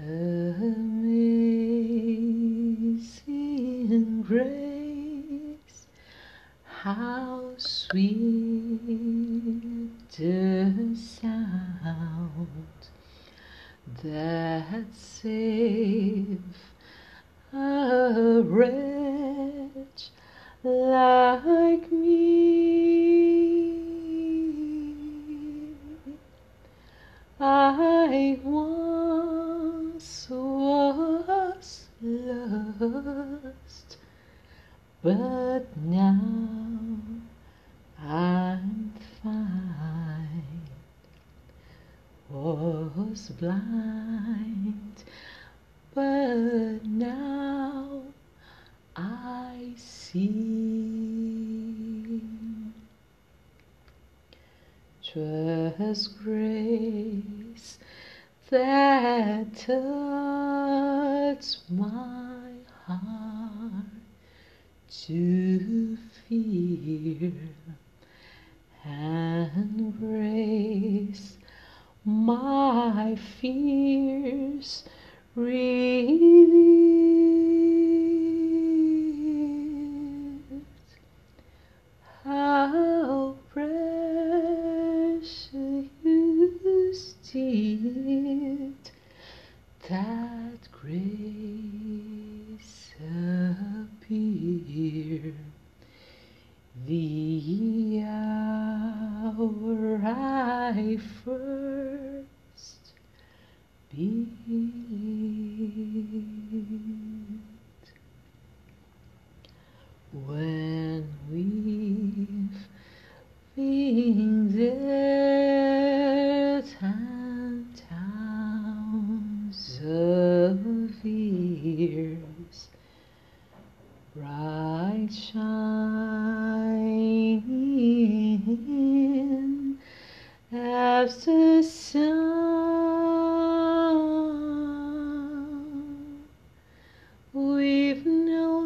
Amazing grace, how sweet the sound that saved a wretch like me. I once lost, but now I'm fine. Was blind, but now I see. 'Twas grace that touched my to fear, and grace my fears relieved. How precious did that grace the hour I first believed. When we've been there ten thousands of years, bright shining as the sun. We've no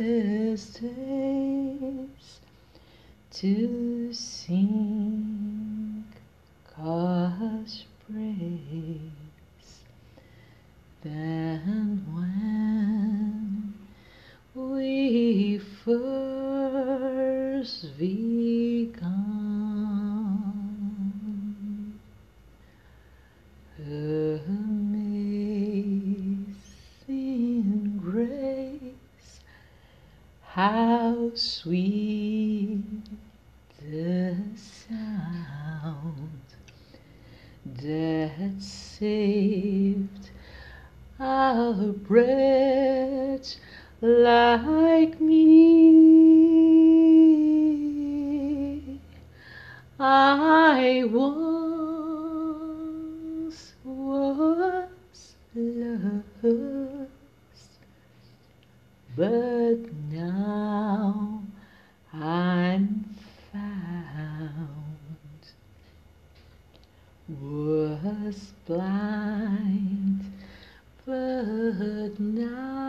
less days to sing God's praise than when we first begun. Amazing grace, how sweet the sound that saved a wretch like me. I once was lost, but now I'm found. Was blind, but now